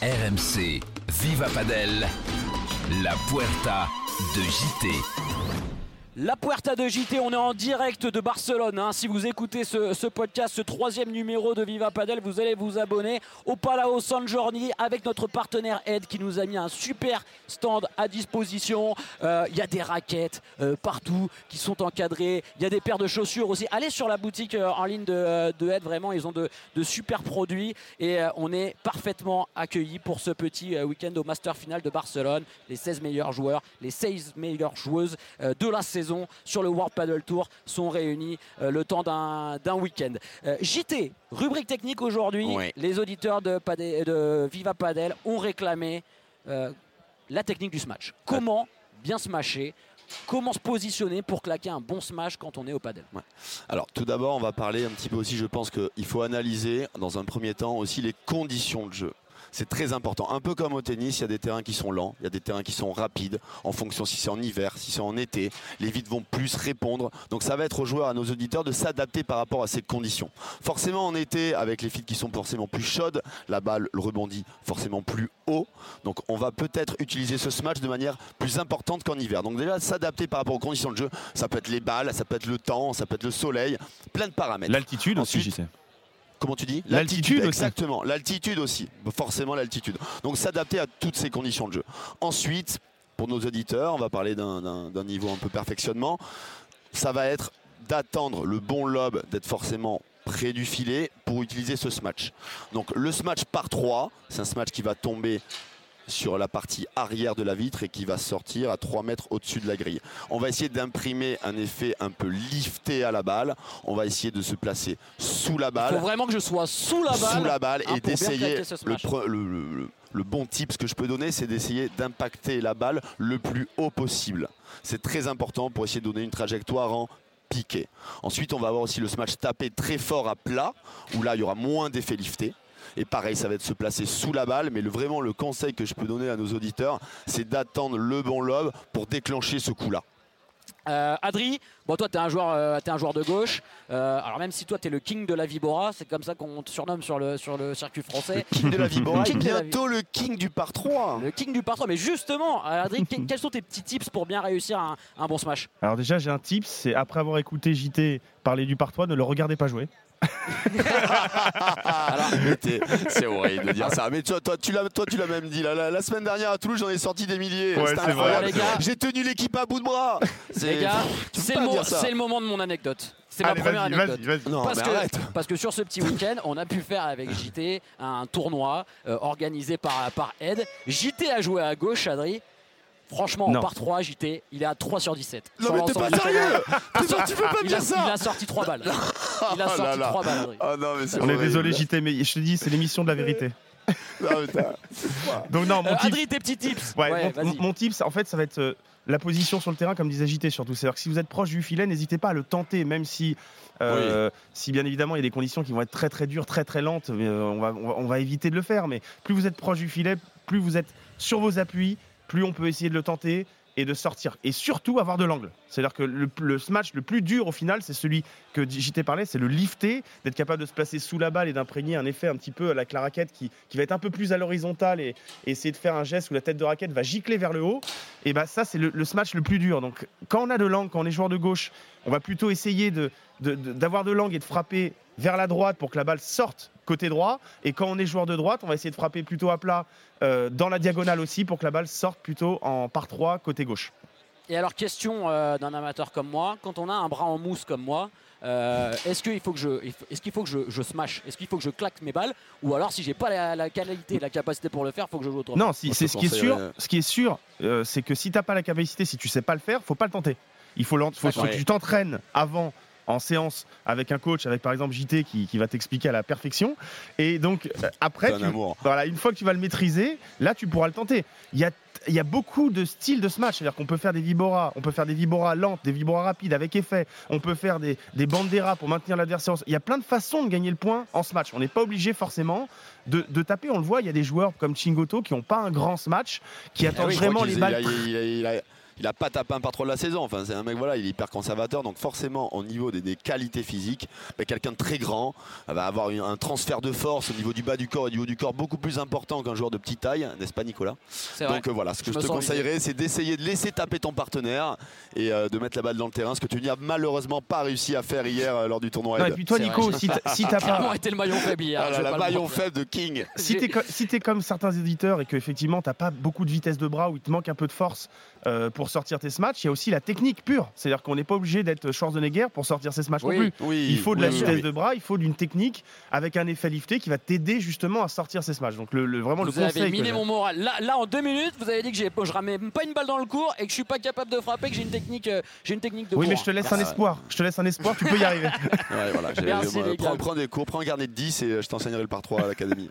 RMC, Viva Padel, la Puerta de JT. La Puerta de JT, on est en direct de Barcelone. hein. Si vous écoutez ce, podcast, ce troisième numéro de Viva Padel, vous allez vous abonner au Palau San Jordi avec notre partenaire Ed qui nous a mis un super stand à disposition. Euh, Il y a des raquettes euh, partout qui sont encadrées. Il y a des paires de chaussures aussi. Allez sur la boutique euh, en ligne de, Ed, vraiment, ils ont de, super produits et on est parfaitement accueillis pour ce petit week-end au Master Final de Barcelone. Les 16 meilleurs joueurs, les 16 meilleures joueuses de la saison sur le World Paddle Tour sont réunis euh, le temps d'un week-end. Euh, JT, rubrique technique aujourd'hui. Les auditeurs de, Padel- de Viva Padel ont réclamé euh, la technique du smash. Comment bien smasher? Comment se positionner pour claquer un bon smash quand on est au padel? Alors tout d'abord, on va parler un petit peu aussi, je pense qu'il faut analyser dans un premier temps aussi les conditions de jeu. C'est très important. Un peu comme au tennis, il y a des terrains qui sont lents, il y a des terrains qui sont rapides, en fonction si c'est en hiver, si c'est en été. Les vides vont plus répondre. Donc ça va être aux joueurs, à nos auditeurs de s'adapter par rapport à ces conditions. Forcément en été, avec les feeds qui sont forcément plus chaudes, la balle le rebondit forcément plus haut. Donc on va peut-être utiliser ce smash de manière plus importante qu'en hiver. Donc déjà s'adapter par rapport aux conditions de jeu, ça peut être les balles, ça peut être le temps, ça peut être le soleil, plein de paramètres. L'altitude Ensuite. Comment tu dis L'altitude. Exactement, l'altitude aussi. Forcément l'altitude. Donc s'adapter à toutes ces conditions de jeu. Ensuite, pour nos auditeurs, on va parler d'un niveau un peu perfectionnement. Ça va être d'attendre le bon lob, d'être forcément près du filet pour utiliser ce smash. Donc le smash par 3, c'est un smash qui va tomber sur la partie arrière de la vitre et qui va sortir à 3 mètres au-dessus de la grille. On va essayer d'imprimer un effet un peu lifté à la balle. On va essayer de se placer sous la Il balle faut vraiment que je sois sous la balle. sous la balle hein, et d'essayer le, bon tip ce que je peux donner c'est d'essayer d'impacter la balle le plus haut possible c'est très important pour essayer de donner une trajectoire en piqué ensuite on va avoir aussi le smash tapé très fort à plat où là il y aura moins d'effet lifté et pareil, ça va être se placer sous la balle. Mais le, vraiment, le conseil que je peux donner à nos auditeurs, c'est d'attendre le bon lob pour déclencher ce coup-là. Euh, Adri, bon toi t'es un joueur, euh, t'es un joueur de gauche. Euh, alors même si toi t'es le king de la Vibora, c'est comme ça qu'on te surnomme sur le sur le circuit français. King de la Vibora et bientôt le king du par 3. Le king du par 3. Mais justement, euh, Adri, que- quels sont tes petits tips pour bien réussir un, un bon smash? Alors déjà, j'ai un tip, c'est après avoir écouté JT parler du par 3, ne le regardez pas jouer. C'est horrible de dire ça. Mais toi, toi, tu l'as, toi, tu l'as même dit. La, la- la semaine dernière à Toulouse, j'en ai sorti des milliers. Ouais, C'était c'est incroyable. vrai. Les gars. J'ai tenu l'équipe à bout de bras. C'est- Les gars, c'est le, mo- dire ça. c'est le moment de mon anecdote. C'est ma première vas-y, anecdote. vas-y, vas-y. Non, parce, mais que, arrête. parce que sur ce petit week-end, on a pu faire avec JT un tournoi euh, organisé par, par Ed. JT a joué à gauche, Adri. Franchement, Non. par 3, JT, il est à 3 sur 17. Non, Sur mais t'es pas sérieux Tu peux pas me dire ça il a sorti 3 balles. Il a Oh là sorti là. 3 balles, Adri. Oh non, mais c'est On est désolé JT, mais je te dis, c'est l'émission de la vérité. Non, mais t'as- Donc non, mon Euh, Adri, tes petits tips. ouais, Ouais, mon, mon tip, c'est- en fait, ça va être euh, la position sur le terrain, comme disait JT surtout. C'est-à-dire que si vous êtes proche du filet, n'hésitez pas à le tenter, même si, euh, si bien évidemment il y a des conditions qui vont être très très dures, très très lentes. euh, on, va, on, va, on va éviter de le faire. Mais plus vous êtes proche du filet, plus vous êtes sur vos appuis, plus on peut essayer de le tenter et de sortir. Et surtout avoir de l'angle. C'est-à-dire que le, le smash le plus dur au final, c'est celui que JT parlait, c'est le lifter, d'être capable de se placer sous la balle et d'imprégner un effet un petit peu avec la raquette qui, qui va être un peu plus à l'horizontale et, essayer de faire un geste où la tête de raquette va gicler vers le haut. Et bah ça, c'est le, le smash le plus dur. Donc quand on a de l'angle, quand on est joueur de gauche, on va plutôt essayer de- de- de- d'avoir de, l'angle et de frapper vers la droite pour que la balle sorte côté droit. Et quand on est joueur de droite, on va essayer de frapper plutôt à plat euh, dans la diagonale aussi pour que la balle sorte plutôt en par 3 côté gauche. Et alors, question euh, d'un amateur comme moi, quand on a un bras en mousse comme moi, euh, est-ce qu'il faut que je, est-ce qu'il faut que je, je smash? Est-ce qu'il faut que je claque mes balles? Ou alors, si j'ai pas la, la qualité, la capacité pour le faire, faut que je joue autrement? Non, si, c'est ce qui est sûr. Ce qui est sûr, euh, c'est que si t'as pas la capacité, si tu sais pas le faire, faut pas le tenter. Il faut, faut que tu t'entraînes avant en séance avec un coach, avec par exemple JT qui, qui va t'expliquer à la perfection. Et donc euh, après, un tu- voilà, une fois que tu vas le maîtriser, là tu pourras le tenter. Il y a, il y a beaucoup de styles de smash, c'est-à-dire qu'on peut faire des vibora, on peut faire des vibora lentes, des vibora rapides avec effet, on peut faire des, des banderas pour maintenir l'adversaire. Il y a plein de façons de gagner le point en smash. On n'est pas obligé forcément de, de taper. On le voit, il y a des joueurs comme Chingoto qui n'ont pas un grand smash, qui attendent Ah oui, crois vraiment les balles. il a- il a- il a- il a pas tapé un par trois de la saison. Enfin, c'est un mec, voilà, il est hyper conservateur. Donc, forcément, au niveau des, des qualités physiques, bah, quelqu'un de très grand va avoir une- un transfert de force au niveau du bas du corps et du haut du corps beaucoup plus important qu'un joueur de petite taille, n'est-ce pas, Nicolas? Donc, euh, voilà, ce que Je te conseillerais, c'est d'essayer de laisser taper ton partenaire et euh, de mettre la balle dans le terrain, ce que tu n'as malheureusement pas réussi à faire hier euh, lors du tournoi. Non, et puis toi, Nico, vrai. si t'as si pas. été le maillon faible hier. Ah le maillon faible de King. Si t'es si t'es comme certains éditeurs et qu'effectivement t'as pas beaucoup de vitesse de bras ou il te manque un peu de force euh, pour sortir tes smatchs, il y a aussi la technique pure. C'est-à-dire qu'on n'est pas obligé d'être Schwarzenegger pour sortir ses smatchs Oui. non plus. Oui, Il faut de la oui, vitesse oui. de bras, il faut d'une technique avec un effet lifté qui va t'aider justement à sortir ces smatchs. Donc le, le- vraiment le Vous avez conseil. que miné j'ai- mon moral. Là, là, en deux minutes, vous avez dit que j'ai- je ramène même pas une balle dans le cours et que je suis pas capable de frapper, que j'ai une technique, euh, j'ai une technique de Oui, mais je te laisse un espoir. Je te laisse un espoir, tu peux y arriver. Ouais, voilà, Merci, prends des cours, prends un carnet de 10 et euh, je t'enseignerai le par 3 à l'académie.